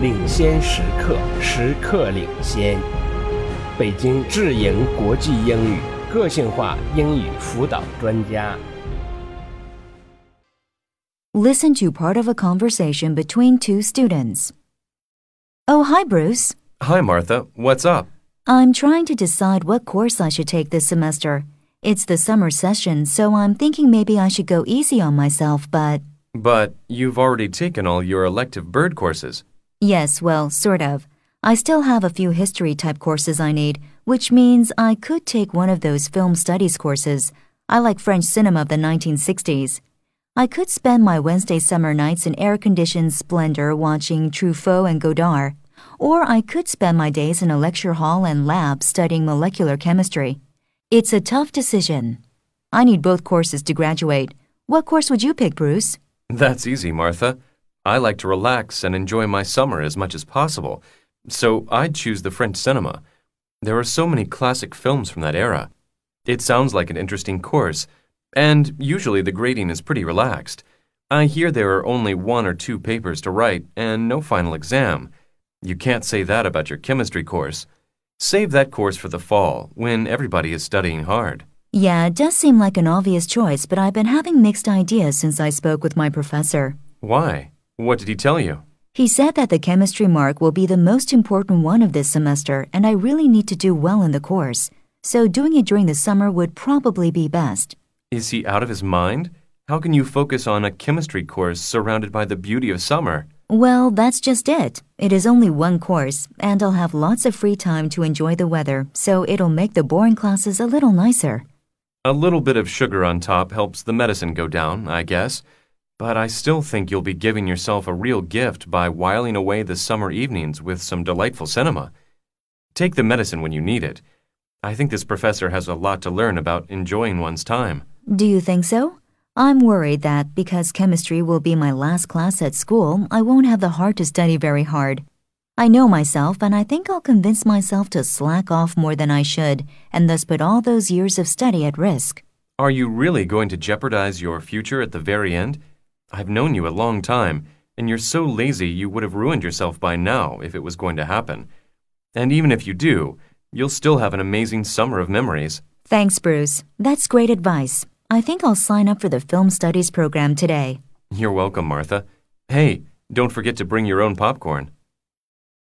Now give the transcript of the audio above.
领先时刻，时刻领先。北京智盈国际英语个性化英语辅导专家。 Listen to part of a conversation between two students. Oh, hi, Bruce. Hi, Martha. What's up? I'm trying to decide what course I should take this semester. It's the summer session, so I'm thinking maybe I should go easy on myself, but. But you've already taken all your elective bird courses. Yes, well, sort of. I still have a few history type courses I need, which means I could take one of those film studies courses. I like French cinema of the 1960s. I could spend my Wednesday summer nights in air conditioned splendor watching Truffaut and Godard. Or I could spend my days in a lecture hall and lab studying molecular chemistry. It's a tough decision. I need both courses to graduate. What course would you pick, Bruce? That's easy, Martha. I like to relax and enjoy my summer as much as possible, so I'd choose the French cinema. There are so many classic films from that era. It sounds like an interesting course, and usually the grading is pretty relaxed. I hear there are only one or two papers to write and no final exam. You can't say that about your chemistry course. Save that course for the fall, when everybody is studying hard. Yeah, it does seem like an obvious choice, but I've been having mixed ideas since I spoke with my professor. Why? What did he tell you? He said that the chemistry mark will be the most important one of this semester, and I really need to do well in the course. So doing it during the summer would probably be best. Is he out of his mind? How can you focus on a chemistry course surrounded by the beauty of summer? Well, that's just it. It is only one course, and I'll have lots of free time to enjoy the weather, so it'll make the boring classes a little nicer. A little bit of sugar on top helps the medicine go down, I guess. But I still think you'll be giving yourself a real gift by whiling away the summer evenings with some delightful cinema. Take the medicine when you need it. I think this professor has a lot to learn about enjoying one's time. Do you think so? I'm worried that because chemistry will be my last class at school, I won't have the heart to study very hard. I know myself, and I think I'll convince myself to slack off more than I should, and thus put all those years of study at risk. Are you really going to jeopardize your future at the very end? I've known you a long time, and you're so lazy you would have ruined yourself by now if it was going to happen. And even if you do, you'll still have an amazing summer of memories. Thanks, Bruce. That's great advice. I think I'll sign up for the film studies program today. You're welcome, Martha. Hey, don't forget to bring your own popcorn.